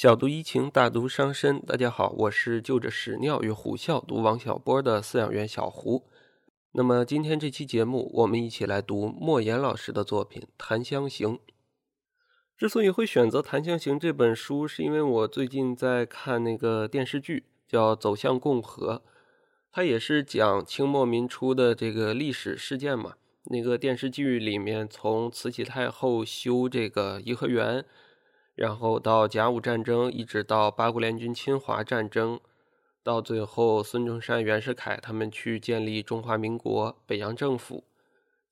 小读怡情，大读伤身。大家好，我是就着屎尿与虎啸读王小波的饲养员小胡。那么今天这期节目，我们一起来读莫言老师的作品《檀香刑》。之所以会选择《檀香刑》这本书，是因为我最近在看那个电视剧，叫《走向共和》，它也是讲清末民初的这个历史事件嘛。那个电视剧里面，从慈禧太后修这个颐和园。然后到甲午战争，一直到八国联军侵华战争，到最后孙中山、袁世凯他们去建立中华民国、北洋政府，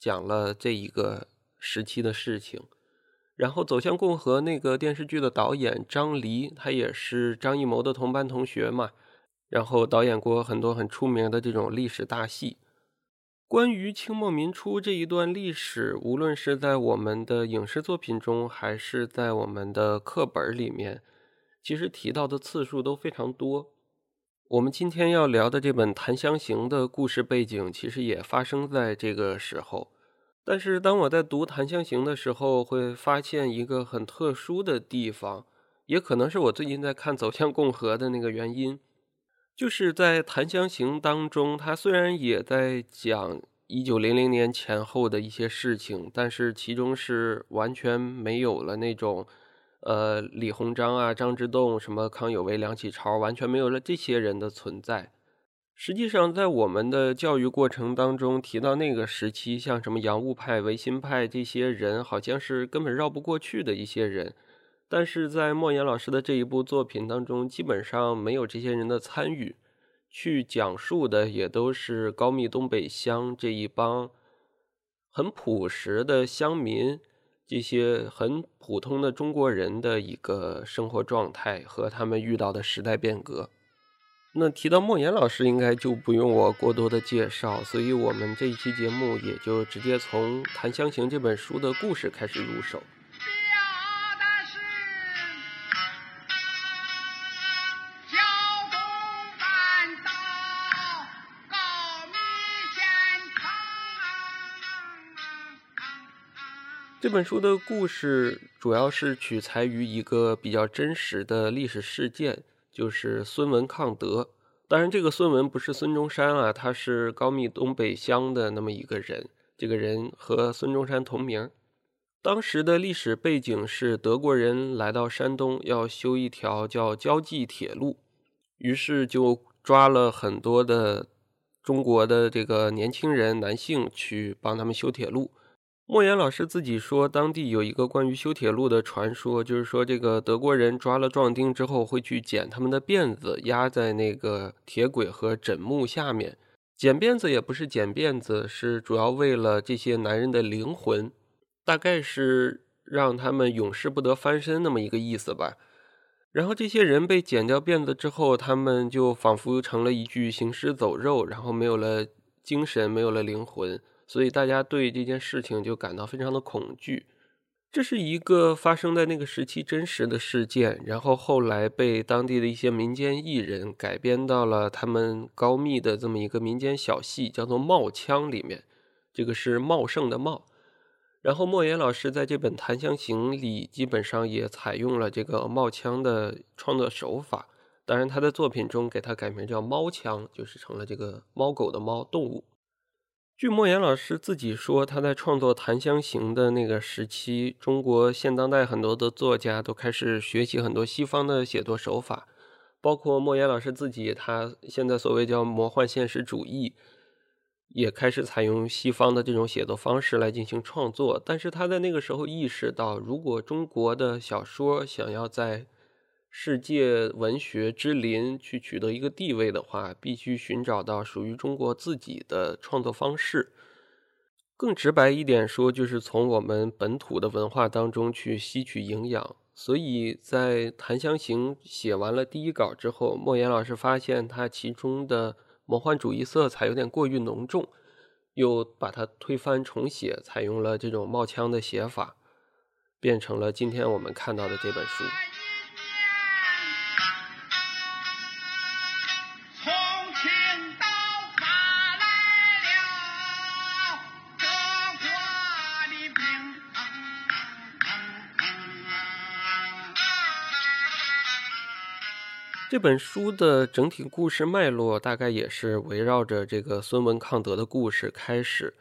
讲了这一个时期的事情。然后走向共和那个电视剧的导演张黎，他也是张艺谋的同班同学嘛，然后导演过很多很出名的这种历史大戏。关于清末民初这一段历史，无论是在我们的影视作品中，还是在我们的课本里面，其实提到的次数都非常多。我们今天要聊的这本《檀香刑》的故事背景，其实也发生在这个时候。但是当我在读《檀香刑》的时候，会发现一个很特殊的地方，也可能是我最近在看《走向共和》的那个原因。就是在《檀香刑》当中，他虽然也在讲一九零零年前后的一些事情，但是其中是完全没有了那种，呃，李鸿章啊、张之洞、什么康有为、梁启超，完全没有了这些人的存在。实际上，在我们的教育过程当中提到那个时期，像什么洋务派、维新派这些人，好像是根本绕不过去的一些人。但是在莫言老师的这一部作品当中，基本上没有这些人的参与，去讲述的也都是高密东北乡这一帮很朴实的乡民，这些很普通的中国人的一个生活状态和他们遇到的时代变革。那提到莫言老师，应该就不用我过多的介绍，所以我们这一期节目也就直接从《檀香刑》这本书的故事开始入手。这本书的故事主要是取材于一个比较真实的历史事件，就是孙文抗德。当然，这个孙文不是孙中山啊，他是高密东北乡的那么一个人。这个人和孙中山同名。当时的历史背景是德国人来到山东，要修一条叫胶济铁路，于是就抓了很多的中国的这个年轻人男性去帮他们修铁路。莫言老师自己说，当地有一个关于修铁路的传说，就是说这个德国人抓了壮丁之后，会去剪他们的辫子，压在那个铁轨和枕木下面。剪辫子也不是剪辫子，是主要为了这些男人的灵魂，大概是让他们永世不得翻身那么一个意思吧。然后这些人被剪掉辫子之后，他们就仿佛成了一具行尸走肉，然后没有了精神，没有了灵魂。所以大家对这件事情就感到非常的恐惧。这是一个发生在那个时期真实的事件，然后后来被当地的一些民间艺人改编到了他们高密的这么一个民间小戏，叫做《冒腔》里面。这个是茂盛的茂。然后莫言老师在这本《檀香刑》里，基本上也采用了这个冒腔的创作手法。当然，他的作品中给他改名叫猫腔，就是成了这个猫狗的猫动物。据莫言老师自己说，他在创作《檀香刑》的那个时期，中国现当代很多的作家都开始学习很多西方的写作手法，包括莫言老师自己，他现在所谓叫魔幻现实主义，也开始采用西方的这种写作方式来进行创作。但是他在那个时候意识到，如果中国的小说想要在世界文学之林去取得一个地位的话，必须寻找到属于中国自己的创作方式。更直白一点说，就是从我们本土的文化当中去吸取营养。所以在《檀香刑》写完了第一稿之后，莫言老师发现它其中的魔幻主义色彩有点过于浓重，又把它推翻重写，采用了这种冒腔的写法，变成了今天我们看到的这本书。这本书的整体故事脉络大概也是围绕着这个孙文抗德的故事开始。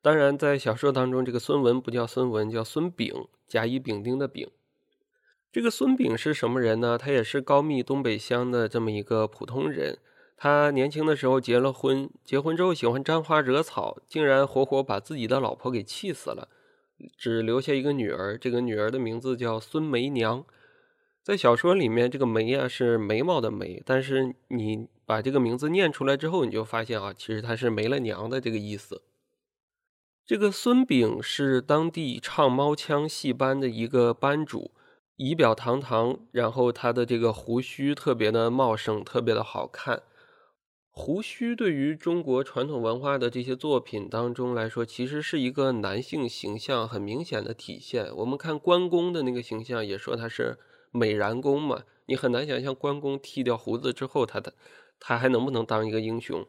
当然，在小说当中，这个孙文不叫孙文，叫孙炳，甲乙丙丁的丙。这个孙炳是什么人呢？他也是高密东北乡的这么一个普通人。他年轻的时候结了婚，结婚之后喜欢沾花惹草，竟然活活把自己的老婆给气死了，只留下一个女儿。这个女儿的名字叫孙梅娘。在小说里面，这个眉啊是眉毛的眉，但是你把这个名字念出来之后，你就发现啊，其实它是没了娘的这个意思。这个孙炳是当地唱猫腔戏班的一个班主，仪表堂堂，然后他的这个胡须特别的茂盛，特别的好看。胡须对于中国传统文化的这些作品当中来说，其实是一个男性形象很明显的体现。我们看关公的那个形象，也说他是。美髯公嘛，你很难想象关公剃掉胡子之后，他的他还能不能当一个英雄？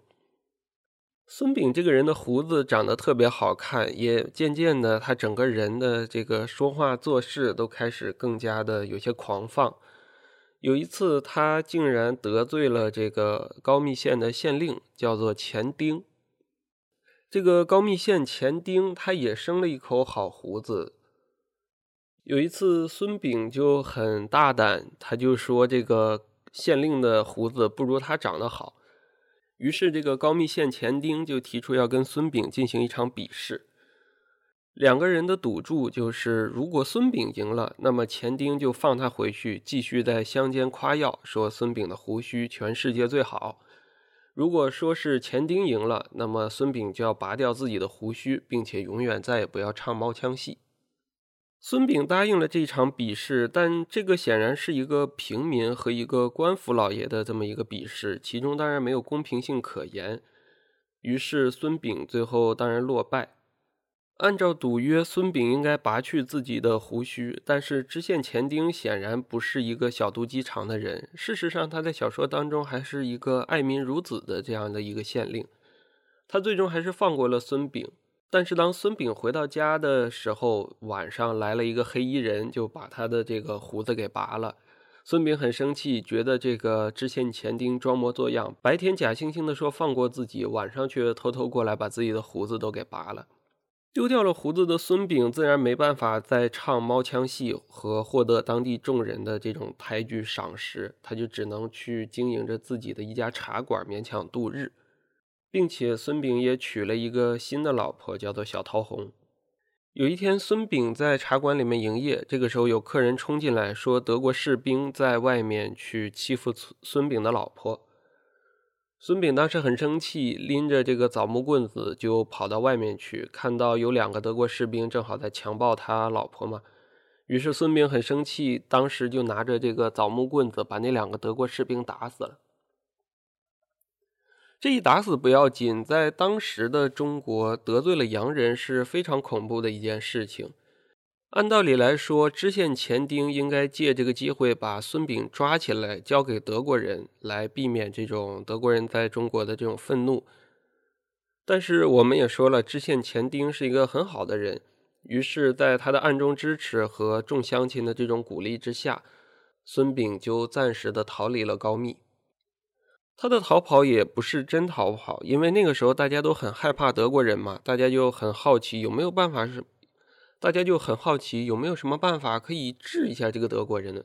孙炳这个人的胡子长得特别好看，也渐渐的，他整个人的这个说话做事都开始更加的有些狂放。有一次，他竟然得罪了这个高密县的县令，叫做钱丁。这个高密县钱丁，他也生了一口好胡子。有一次，孙炳就很大胆，他就说这个县令的胡子不如他长得好。于是，这个高密县钱丁就提出要跟孙炳进行一场比试。两个人的赌注就是，如果孙炳赢了，那么钱丁就放他回去，继续在乡间夸耀，说孙炳的胡须全世界最好。如果说是钱丁赢了，那么孙炳就要拔掉自己的胡须，并且永远再也不要唱猫腔戏。孙炳答应了这场比试，但这个显然是一个平民和一个官府老爷的这么一个比试，其中当然没有公平性可言。于是孙炳最后当然落败。按照赌约，孙炳应该拔去自己的胡须，但是知县钱丁显然不是一个小肚鸡肠的人。事实上，他在小说当中还是一个爱民如子的这样的一个县令。他最终还是放过了孙炳。但是当孙炳回到家的时候，晚上来了一个黑衣人，就把他的这个胡子给拔了。孙炳很生气，觉得这个知县钱丁装模作样，白天假惺惺的说放过自己，晚上却偷偷过来把自己的胡子都给拔了。丢掉了胡子的孙炳自然没办法再唱猫腔戏和获得当地众人的这种抬举赏识，他就只能去经营着自己的一家茶馆，勉强度日。并且孙炳也娶了一个新的老婆，叫做小桃红。有一天，孙炳在茶馆里面营业，这个时候有客人冲进来，说德国士兵在外面去欺负孙炳的老婆。孙炳当时很生气，拎着这个枣木棍子就跑到外面去，看到有两个德国士兵正好在强暴他老婆嘛。于是孙炳很生气，当时就拿着这个枣木棍子把那两个德国士兵打死了。这一打死不要紧，在当时的中国，得罪了洋人是非常恐怖的一件事情。按道理来说，知县钱丁应该借这个机会把孙炳抓起来，交给德国人，来避免这种德国人在中国的这种愤怒。但是我们也说了，知县钱丁是一个很好的人，于是，在他的暗中支持和众乡亲的这种鼓励之下，孙炳就暂时的逃离了高密。他的逃跑也不是真逃跑，因为那个时候大家都很害怕德国人嘛，大家就很好奇有没有办法是，大家就很好奇有没有什么办法可以治一下这个德国人呢？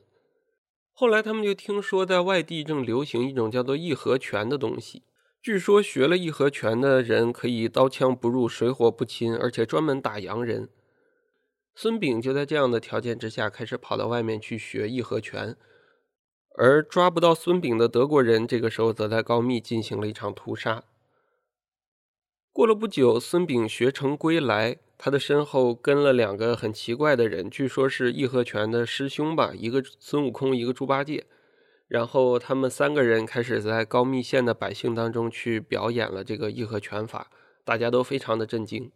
后来他们就听说在外地正流行一种叫做义和拳的东西，据说学了义和拳的人可以刀枪不入、水火不侵，而且专门打洋人。孙炳就在这样的条件之下，开始跑到外面去学义和拳。而抓不到孙炳的德国人，这个时候则在高密进行了一场屠杀。过了不久，孙炳学成归来，他的身后跟了两个很奇怪的人，据说是义和拳的师兄吧，一个孙悟空，一个猪八戒。然后他们三个人开始在高密县的百姓当中去表演了这个义和拳法，大家都非常的震惊。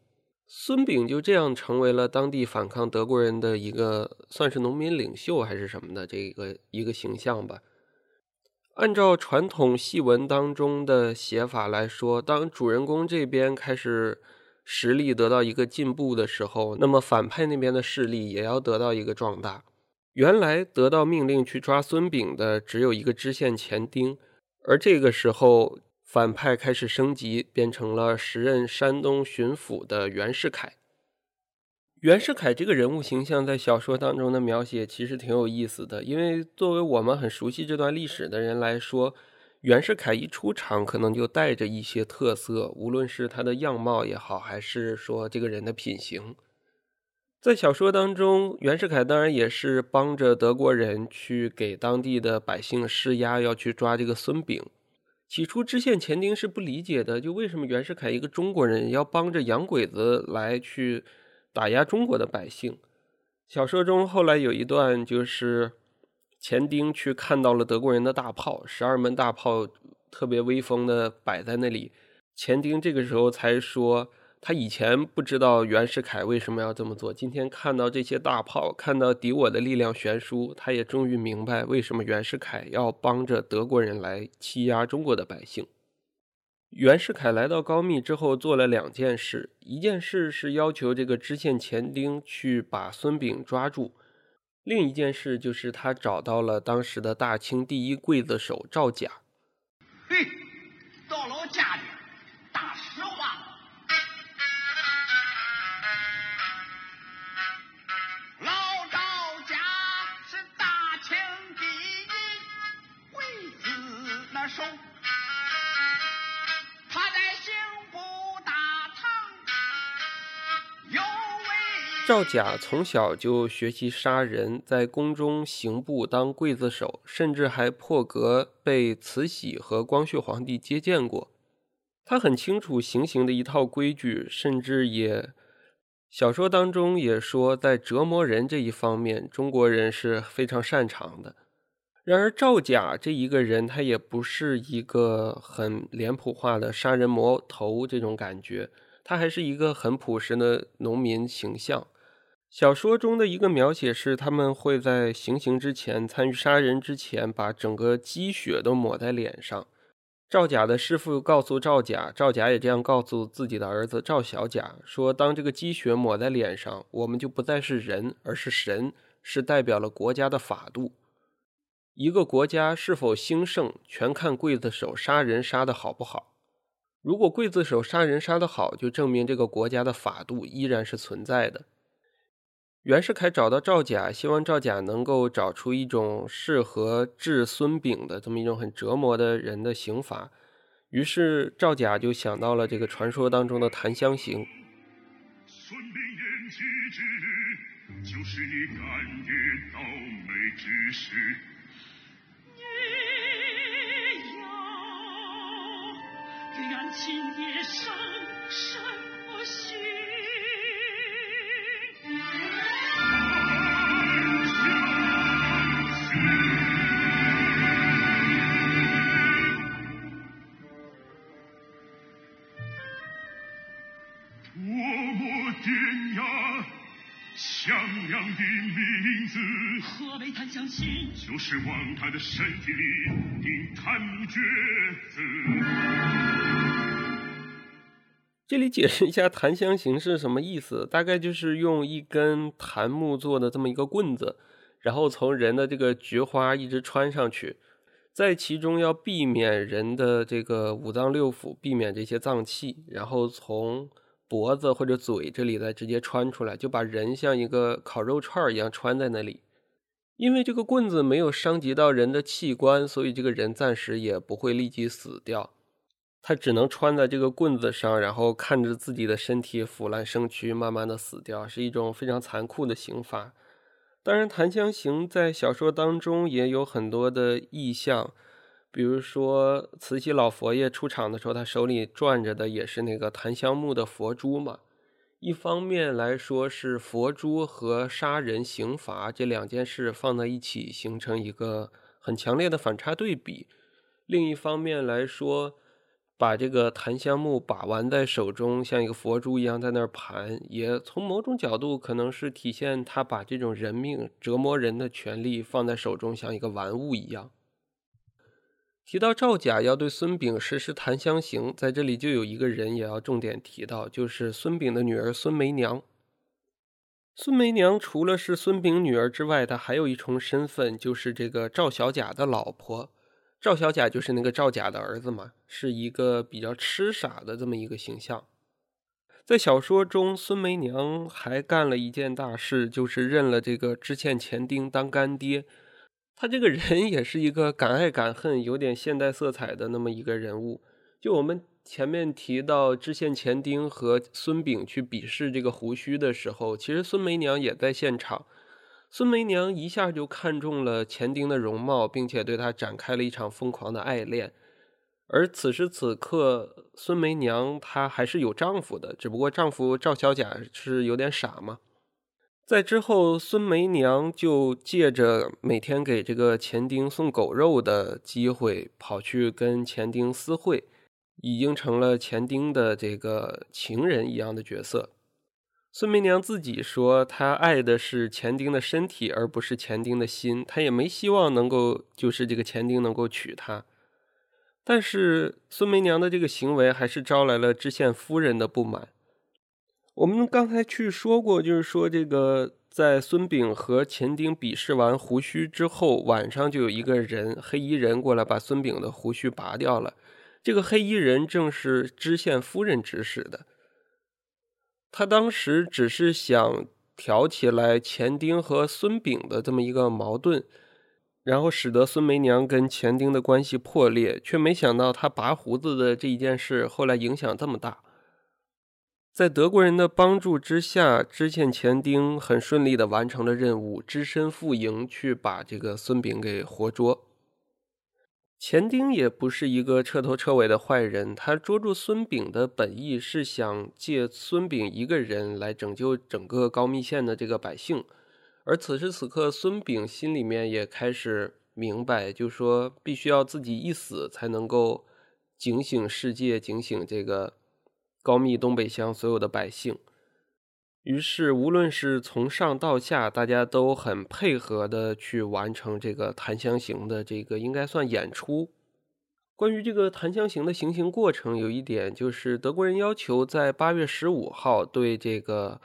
孙炳就这样成为了当地反抗德国人的一个算是农民领袖还是什么的这个一个形象吧。按照传统戏文当中的写法来说，当主人公这边开始实力得到一个进步的时候，那么反派那边的势力也要得到一个壮大。原来得到命令去抓孙炳的只有一个知县钱丁，而这个时候反派开始升级，变成了时任山东巡抚的袁世凯。袁世凯这个人物形象在小说当中的描写其实挺有意思的，因为作为我们很熟悉这段历史的人来说，袁世凯一出场可能就带着一些特色，无论是他的样貌也好，还是说这个人的品行。在小说当中，袁世凯当然也是帮着德国人去给当地的百姓施压，要去抓这个孙炳。起初，知县钱丁是不理解的，就为什么袁世凯一个中国人要帮着洋鬼子来去。打压中国的百姓。小说中后来有一段，就是钱丁去看到了德国人的大炮，十二门大炮特别威风的摆在那里。钱丁这个时候才说，他以前不知道袁世凯为什么要这么做，今天看到这些大炮，看到敌我的力量悬殊，他也终于明白为什么袁世凯要帮着德国人来欺压中国的百姓。袁世凯来到高密之后，做了两件事。一件事是要求这个知县钱丁去把孙炳抓住，另一件事就是他找到了当时的大清第一刽子手赵甲。嘿，到了家赵甲从小就学习杀人，在宫中刑部当刽子手，甚至还破格被慈禧和光绪皇帝接见过。他很清楚行刑的一套规矩，甚至也小说当中也说，在折磨人这一方面，中国人是非常擅长的。然而赵甲这一个人，他也不是一个很脸谱化的杀人魔头这种感觉，他还是一个很朴实的农民形象。小说中的一个描写是，他们会在行刑之前、参与杀人之前，把整个积雪都抹在脸上。赵甲的师傅告诉赵甲，赵甲也这样告诉自己的儿子赵小甲说：“当这个积雪抹在脸上，我们就不再是人，而是神，是代表了国家的法度。一个国家是否兴盛，全看刽子手杀人杀的好不好。如果刽子手杀人杀得好，就证明这个国家的法度依然是存在的。”袁世凯找到赵甲，希望赵甲能够找出一种适合治孙炳的这么一种很折磨的人的刑罚。于是赵甲就想到了这个传说当中的檀香刑。孙炳演技之日，就是你甘愿倒霉之时。你要愿亲爹生什么心？就是往他的身体里钉檀木橛子。这里解释一下檀香刑是什么意思，大概就是用一根檀木做的这么一个棍子，然后从人的这个菊花一直穿上去，在其中要避免人的这个五脏六腑，避免这些脏器，然后从。脖子或者嘴这里再直接穿出来，就把人像一个烤肉串一样穿在那里。因为这个棍子没有伤及到人的器官，所以这个人暂时也不会立即死掉。他只能穿在这个棍子上，然后看着自己的身体腐烂生蛆，慢慢的死掉，是一种非常残酷的刑罚。当然，檀香刑在小说当中也有很多的意象。比如说，慈禧老佛爷出场的时候，他手里攥着的也是那个檀香木的佛珠嘛。一方面来说是佛珠和杀人刑罚这两件事放在一起，形成一个很强烈的反差对比；另一方面来说，把这个檀香木把玩在手中，像一个佛珠一样在那儿盘，也从某种角度可能是体现他把这种人命折磨人的权利放在手中，像一个玩物一样。提到赵甲要对孙炳实施檀香刑，在这里就有一个人也要重点提到，就是孙炳的女儿孙梅娘。孙梅娘除了是孙炳女儿之外，她还有一重身份，就是这个赵小甲的老婆。赵小甲就是那个赵甲的儿子嘛，是一个比较痴傻的这么一个形象。在小说中，孙梅娘还干了一件大事，就是认了这个知县钱丁当干爹。他这个人也是一个敢爱敢恨、有点现代色彩的那么一个人物。就我们。前面提到知县钱丁和孙炳去比试这个胡须的时候，其实孙梅娘也在现场。孙梅娘一下就看中了钱丁的容貌，并且对他展开了一场疯狂的爱恋。而此时此刻，孙梅娘她还是有丈夫的，只不过丈夫赵小甲是有点傻嘛。在之后，孙梅娘就借着每天给这个钱丁送狗肉的机会，跑去跟钱丁私会。已经成了钱丁的这个情人一样的角色。孙梅娘自己说，她爱的是钱丁的身体，而不是钱丁的心。她也没希望能够，就是这个钱丁能够娶她。但是孙梅娘的这个行为还是招来了知县夫人的不满。我们刚才去说过，就是说这个在孙炳和钱丁比试完胡须之后，晚上就有一个人黑衣人过来把孙炳的胡须拔掉了。这个黑衣人正是知县夫人指使的。他当时只是想挑起来钱丁和孙炳的这么一个矛盾，然后使得孙梅娘跟钱丁的关系破裂，却没想到他拔胡子的这一件事后来影响这么大。在德国人的帮助之下，知县钱丁很顺利的完成了任务，只身赴营去把这个孙炳给活捉。钱丁也不是一个彻头彻尾的坏人，他捉住孙炳的本意是想借孙炳一个人来拯救整个高密县的这个百姓，而此时此刻，孙炳心里面也开始明白，就说必须要自己一死才能够警醒世界，警醒这个高密东北乡所有的百姓。于是，无论是从上到下，大家都很配合的去完成这个《檀香刑》的这个应该算演出。关于这个《檀香刑》的行刑过程，有一点就是德国人要求在八月十五号对这个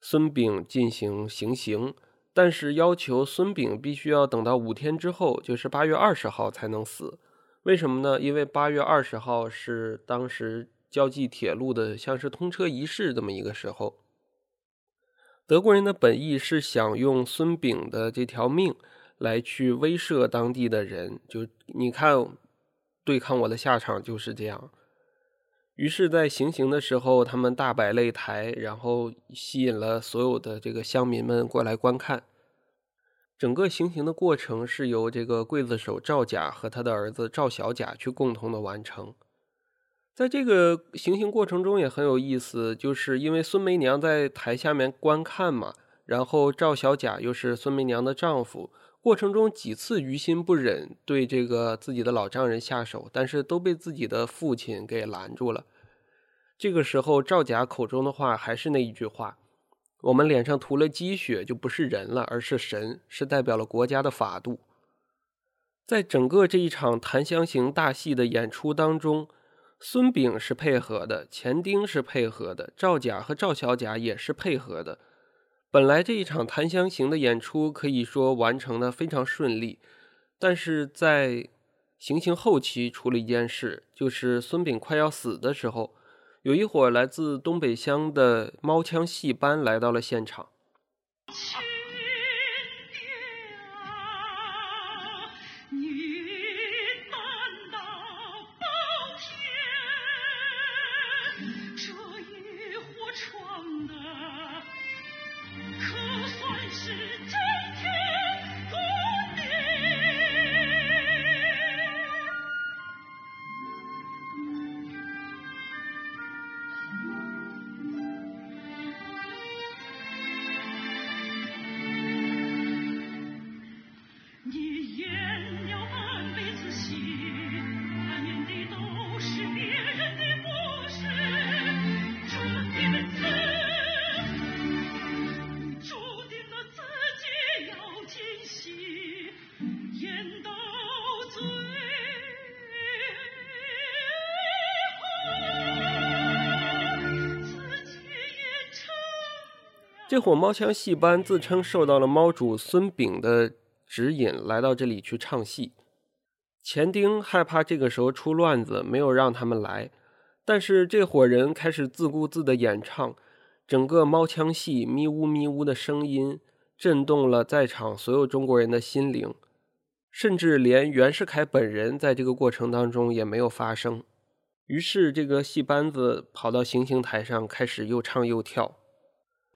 孙炳进行行刑，但是要求孙炳必须要等到五天之后，就是八月二十号才能死。为什么呢？因为八月二十号是当时。交际铁路的像是通车仪式这么一个时候，德国人的本意是想用孙炳的这条命来去威慑当地的人，就你看，对抗我的下场就是这样。于是，在行刑的时候，他们大摆擂台，然后吸引了所有的这个乡民们过来观看。整个行刑的过程是由这个刽子手赵甲和他的儿子赵小甲去共同的完成。在这个行刑过程中也很有意思，就是因为孙梅娘在台下面观看嘛，然后赵小甲又是孙梅娘的丈夫，过程中几次于心不忍对这个自己的老丈人下手，但是都被自己的父亲给拦住了。这个时候赵甲口中的话还是那一句话：“我们脸上涂了鸡血就不是人了，而是神，是代表了国家的法度。”在整个这一场檀香刑大戏的演出当中。孙炳是配合的，钱丁是配合的，赵甲和赵小甲也是配合的。本来这一场檀香刑的演出可以说完成的非常顺利，但是在行刑后期出了一件事，就是孙炳快要死的时候，有一伙来自东北乡的猫枪戏班来到了现场。这伙猫腔戏班自称受到了猫主孙炳的指引，来到这里去唱戏。钱丁害怕这个时候出乱子，没有让他们来。但是这伙人开始自顾自的演唱，整个猫腔戏咪呜咪呜的声音震动了在场所有中国人的心灵，甚至连袁世凯本人在这个过程当中也没有发声。于是这个戏班子跑到行刑台上，开始又唱又跳。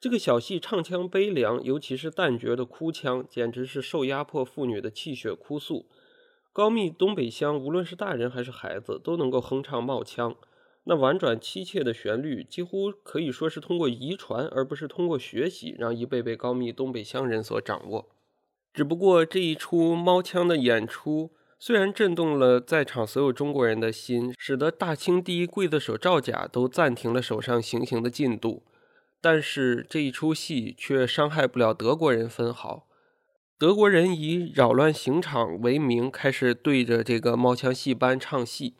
这个小戏唱腔悲凉，尤其是旦角的哭腔，简直是受压迫妇女的泣血哭诉。高密东北乡，无论是大人还是孩子，都能够哼唱冒腔。那婉转凄切的旋律，几乎可以说是通过遗传，而不是通过学习，让一辈辈高密东北乡人所掌握。只不过这一出猫腔的演出，虽然震动了在场所有中国人的心，使得大清第一刽子手赵甲都暂停了手上行刑的进度，但是这一出戏却伤害不了德国人分毫。德国人以扰乱刑场为名，开始对着这个猫腔戏班唱戏。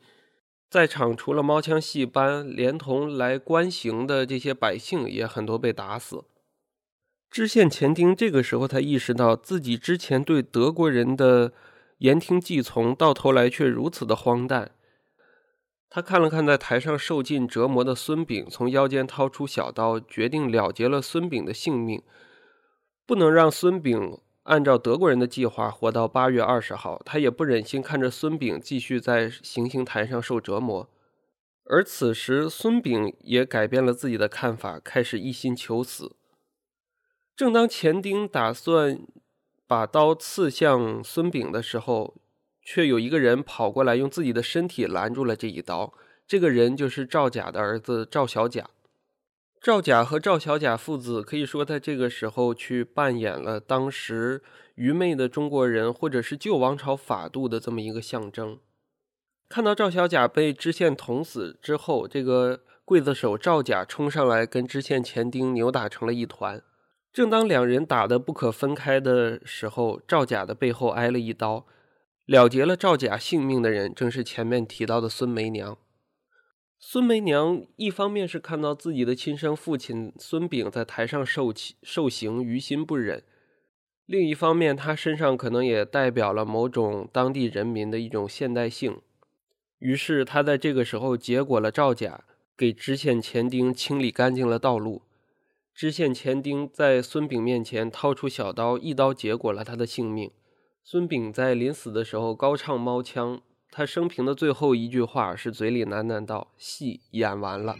在场除了猫枪戏班，连同来观刑的这些百姓也很多被打死。知县钱丁这个时候才意识到，自己之前对德国人的言听计从，到头来却如此的荒诞。他看了看在台上受尽折磨的孙炳，从腰间掏出小刀，决定了结了孙炳的性命，不能让孙炳。按照德国人的计划，活到八月二十号，他也不忍心看着孙炳继续在行刑台上受折磨。而此时，孙炳也改变了自己的看法，开始一心求死。正当钱丁打算把刀刺向孙炳的时候，却有一个人跑过来，用自己的身体拦住了这一刀。这个人就是赵甲的儿子赵小甲。赵甲和赵小甲父子可以说在这个时候去扮演了当时愚昧的中国人，或者是旧王朝法度的这么一个象征。看到赵小甲被知县捅死之后，这个刽子手赵甲冲上来跟知县钱丁扭打成了一团。正当两人打得不可分开的时候，赵甲的背后挨了一刀，了结了赵甲性命的人正是前面提到的孙梅娘。孙梅娘一方面是看到自己的亲生父亲孙炳在台上受气受刑，于心不忍；另一方面，他身上可能也代表了某种当地人民的一种现代性。于是，他在这个时候结果了赵甲，给知县钱丁清理干净了道路。知县钱丁在孙炳面前掏出小刀，一刀结果了他的性命。孙炳在临死的时候高唱猫腔。他生平的最后一句话是嘴里喃喃道：“戏演完了。”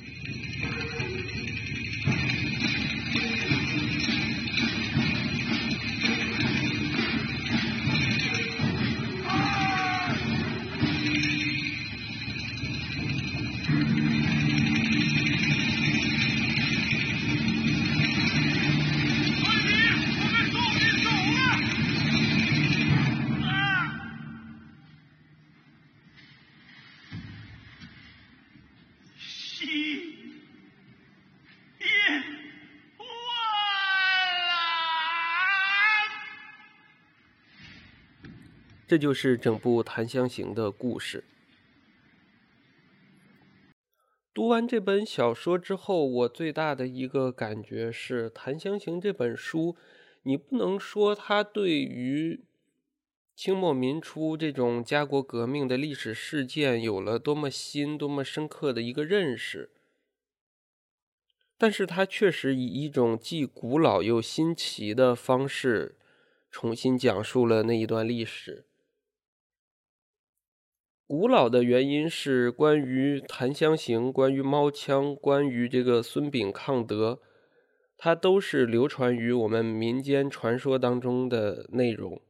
这就是整部《檀香刑》的故事。读完这本小说之后，我最大的一个感觉是，《檀香刑》这本书，你不能说它对于清末民初这种家国革命的历史事件有了多么新、多么深刻的一个认识，但是它确实以一种既古老又新奇的方式，重新讲述了那一段历史。古老的原因是关于檀香刑、关于猫枪、关于这个孙炳抗德，它都是流传于我们民间传说当中的内容。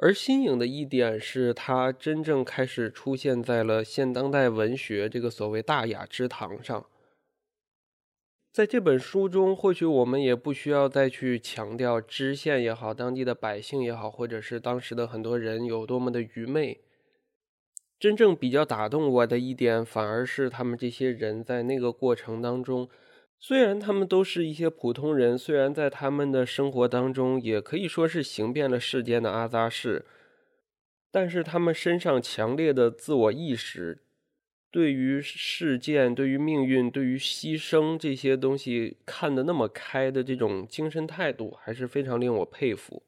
而新颖的一点是，它真正开始出现在了现当代文学这个所谓大雅之堂上。在这本书中，或许我们也不需要再去强调知县也好、当地的百姓也好，或者是当时的很多人有多么的愚昧。真正比较打动我的一点，反而是他们这些人在那个过程当中，虽然他们都是一些普通人，虽然在他们的生活当中也可以说是行遍了世间的阿扎事，但是他们身上强烈的自我意识，对于事件、对于命运、对于牺牲这些东西看得那么开的这种精神态度，还是非常令我佩服。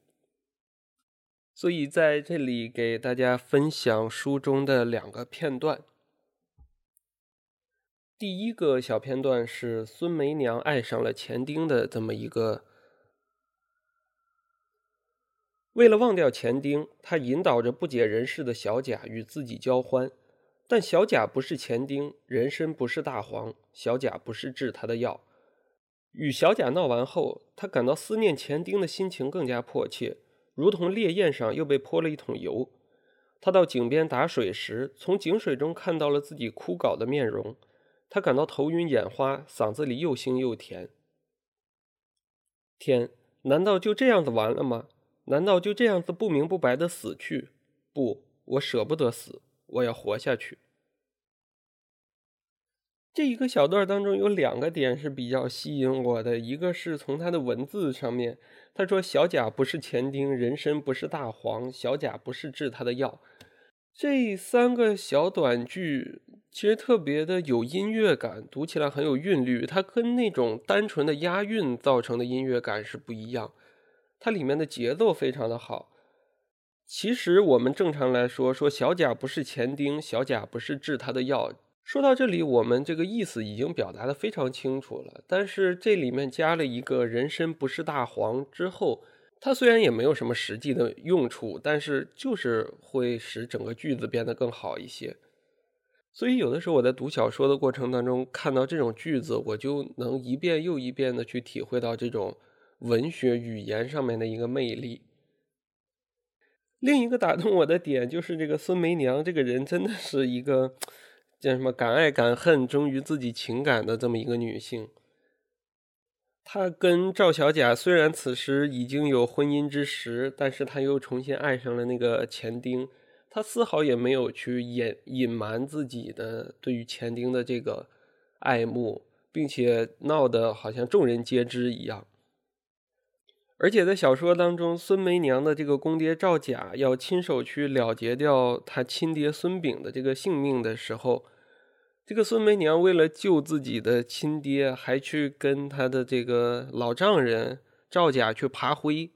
所以在这里给大家分享书中的两个片段。第一个小片段是孙梅娘爱上了钱丁的这么一个。为了忘掉钱丁，他引导着不解人事的小贾与自己交欢。但小贾不是钱丁，人参不是大黄，小贾不是治他的药。与小贾闹完后，他感到思念钱丁的心情更加迫切，如同烈焰上又被泼了一桶油。他到井边打水时，从井水中看到了自己枯槁的面容，他感到头晕眼花，嗓子里又腥又甜。天，难道就这样子完了吗？难道就这样子不明不白的死去？不，我舍不得死。我要活下去。这一个小段当中有两个点是比较吸引我的，一个是从他的文字上面，他说小贾不是钱丁，人参不是大黄，小贾不是治他的药。这三个小短句其实特别的有音乐感，读起来很有韵律。它跟那种单纯的押韵造成的音乐感是不一样，它里面的节奏非常的好。其实我们正常来说，说小贾不是钱丁，小贾不是治他的药。说到这里，我们这个意思已经表达的非常清楚了。但是这里面加了一个人参不是大黄之后，它虽然也没有什么实际的用处，但是就是会使整个句子变得更好一些。所以有的时候我在读小说的过程当中，看到这种句子，我就能一遍又一遍的去体会到这种文学语言上面的一个魅力。另一个打动我的点就是这个孙梅娘这个人真的是一个叫什么敢爱敢恨、忠于自己情感的这么一个女性。他跟赵小贾虽然此时已经有婚姻之实，但是他又重新爱上了那个钱丁。他丝毫也没有去掩隐瞒自己的对于钱丁的这个爱慕，并且闹得好像众人皆知一样。而且在小说当中，孙梅娘的这个公爹赵甲要亲手去了结掉他亲爹孙炳的这个性命的时候，这个孙梅娘为了救自己的亲爹，还去跟他的这个老丈人赵甲去爬灰。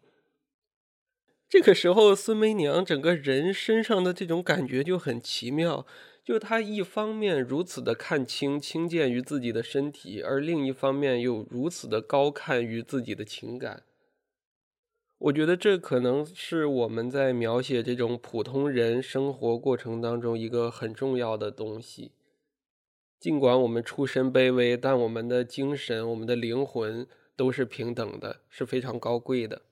这个时候，孙梅娘整个人身上的这种感觉就很奇妙，就她一方面如此的看清轻贱于自己的身体，而另一方面又如此的高看于自己的情感。我觉得这可能是我们在描写这种普通人生活过程当中一个很重要的东西。尽管我们出身卑微，但我们的精神、我们的灵魂都是平等的，是非常高贵的。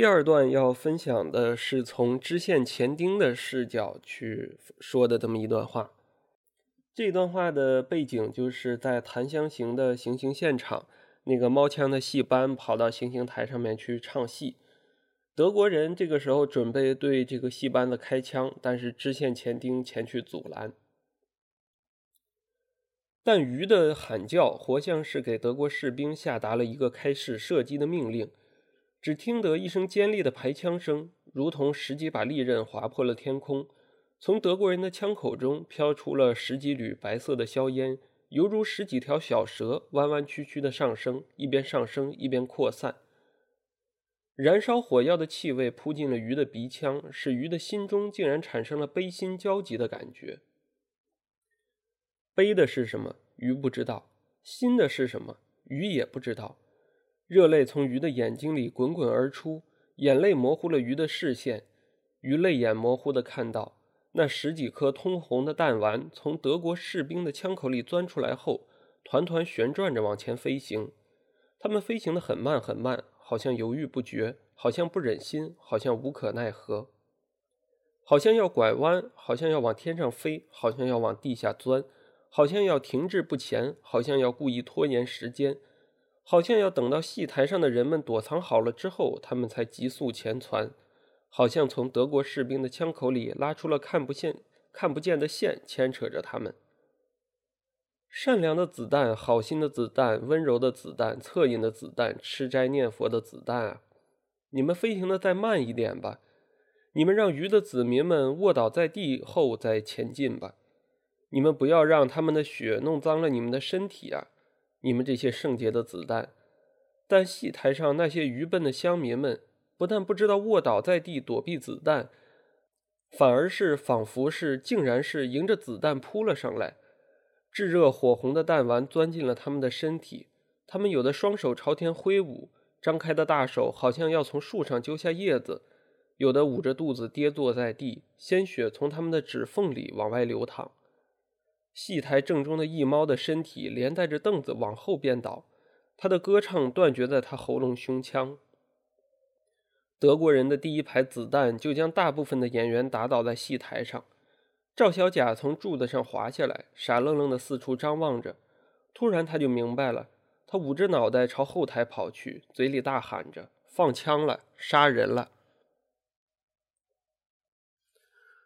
第二段要分享的是从知县钱丁的视角去说的这么一段话。这段话的背景就是在《檀香刑》的行刑现场，那个猫枪的戏班跑到行刑台上面去唱戏。德国人这个时候准备对这个戏班子开枪，但是知县钱丁前去阻拦。但鱼的喊叫活像是给德国士兵下达了一个开始射击的命令。只听得一声尖利的排枪声，如同十几把利刃划破了天空。从德国人的枪口中飘出了十几缕白色的硝烟，犹如十几条小蛇弯弯曲曲的上升，一边上升一边扩散。燃烧火药的气味扑进了鱼的鼻腔，使鱼的心中竟然产生了悲心交集的感觉。悲的是什么？鱼不知道；心的是什么？鱼也不知道。热泪从鱼的眼睛里滚滚而出，眼泪模糊了鱼的视线。鱼泪眼模糊的看到，那十几颗通红的弹丸从德国士兵的枪口里钻出来后，团团旋转着往前飞行。他们飞行的很慢很慢，好像犹豫不决，好像不忍心，好像无可奈何，好像要拐弯，好像要往天上飞，好像要往地下钻，好像要停滞不前，好像要故意拖延时间，好像要等到戏台上的人们躲藏好了之后，他们才急速前窜，好像从德国士兵的枪口里拉出了看不见、看不见的线，牵扯着他们。善良的子弹，好心的子弹，温柔的子弹，恻隐的子弹，吃斋念佛的子弹啊！你们飞行的再慢一点吧，你们让鱼的子民们卧倒在地后再前进吧，你们不要让他们的血弄脏了你们的身体啊！你们这些圣洁的子弹，但戏台上那些愚笨的乡民们，不但不知道卧倒在地躲避子弹，反而是仿佛是竟然是迎着子弹扑了上来。炙热火红的弹丸钻进了他们的身体，他们有的双手朝天挥舞，张开的大手好像要从树上揪下叶子；有的捂着肚子跌坐在地，鲜血从他们的指缝里往外流淌。戏台正中的一猫的身体连带着凳子往后边倒，他的歌唱断绝在他喉咙胸腔。德国人的第一排子弹就将大部分的演员打倒在戏台上。赵小甲从柱子上滑下来，傻愣愣的四处张望着。突然，他就明白了。他捂着脑袋朝后台跑去，嘴里大喊着：“放枪了，杀人了！”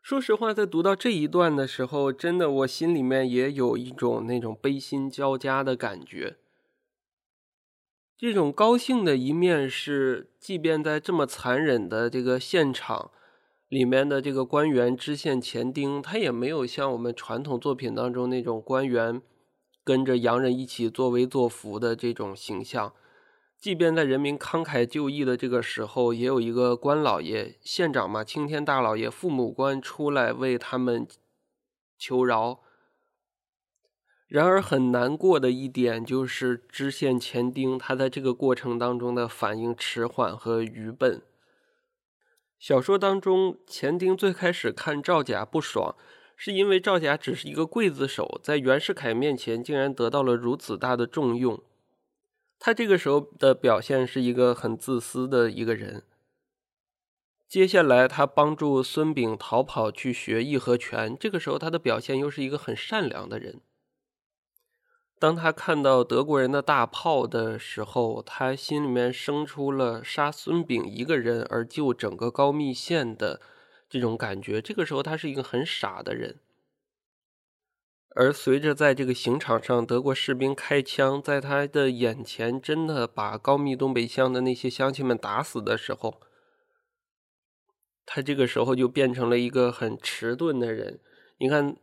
说实话，在读到这一段的时候，真的我心里面也有一种那种悲心交加的感觉。这种高兴的一面是，即便在这么残忍的这个现场。里面的这个官员知县钱丁，他也没有像我们传统作品当中那种官员跟着洋人一起作威作福的这种形象。即便在人民慷慨就义的这个时候，也有一个官老爷、县长嘛，青天大老爷、父母官出来为他们求饶。然而很难过的一点就是知县钱丁他在这个过程当中的反应迟缓和愚笨。小说当中，钱丁最开始看赵甲不爽，是因为赵甲只是一个刽子手，在袁世凯面前竟然得到了如此大的重用。他这个时候的表现是一个很自私的一个人。接下来，他帮助孙炳逃跑去学义和拳，这个时候他的表现又是一个很善良的人。当他看到德国人的大炮的时候，他心里面生出了杀孙炳一个人而救整个高密县的这种感觉。这个时候，他是一个很傻的人。而随着在这个刑场上，德国士兵开枪，在他的眼前真的把高密东北乡的那些乡亲们打死的时候，他这个时候就变成了一个很迟钝的人。你看。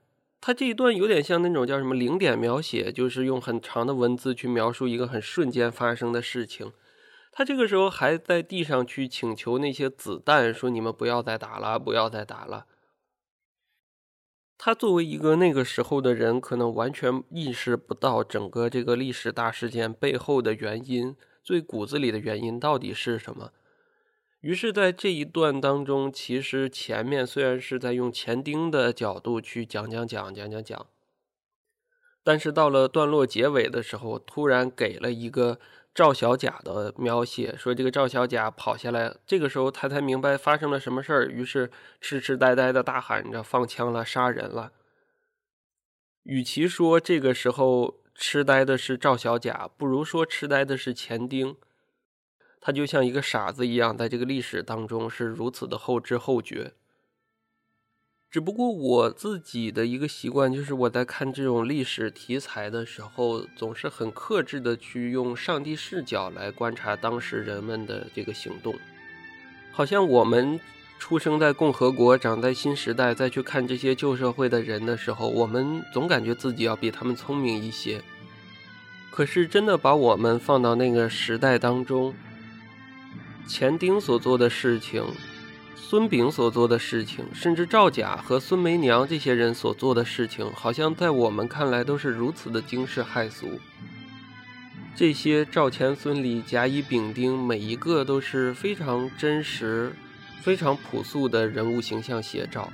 他这一段有点像那种叫什么零点描写，就是用很长的文字去描述一个很瞬间发生的事情。他这个时候还在地上去请求那些子弹，说你们不要再打了，不要再打了。他作为一个那个时候的人，可能完全意识不到整个这个历史大事件背后的原因，最骨子里的原因到底是什么。于是，在这一段当中，其实前面虽然是在用钱丁的角度去讲讲讲讲讲讲，但是到了段落结尾的时候，突然给了一个赵小甲的描写，说这个赵小甲跑下来，这个时候他才明白发生了什么事儿，于是痴痴呆呆的大喊着放枪了，杀人了。与其说这个时候痴呆的是赵小甲，不如说痴呆的是钱丁。他就像一个傻子一样，在这个历史当中是如此的后知后觉。只不过我自己的一个习惯，就是我在看这种历史题材的时候，总是很克制的去用上帝视角来观察当时人们的这个行动。好像我们出生在共和国，长在新时代，再去看这些旧社会的人的时候，我们总感觉自己要比他们聪明一些。可是真的把我们放到那个时代当中。钱丁所做的事情，孙炳所做的事情，甚至赵甲和孙梅娘这些人所做的事情，好像在我们看来都是如此的惊世骇俗。这些赵钱孙李甲乙丙丁，每一个都是非常真实、非常朴素的人物形象写照。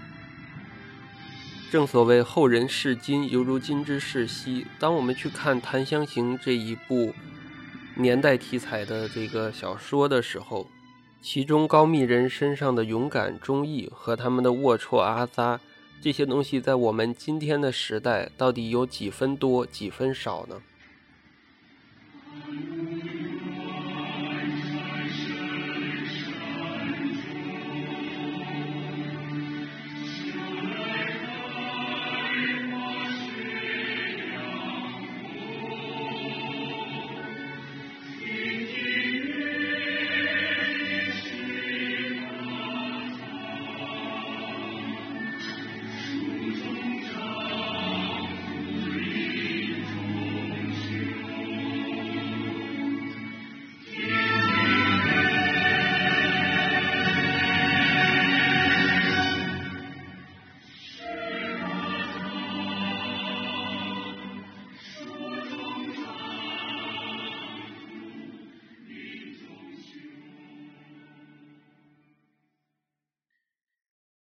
正所谓后人视今犹如今之视昔。当我们去看《檀香刑》这一部年代题材的这个小说的时候，其中高密人身上的勇敢、忠义和他们的龌龊、阿扎这些东西，在我们今天的时代，到底有几分多、几分少呢？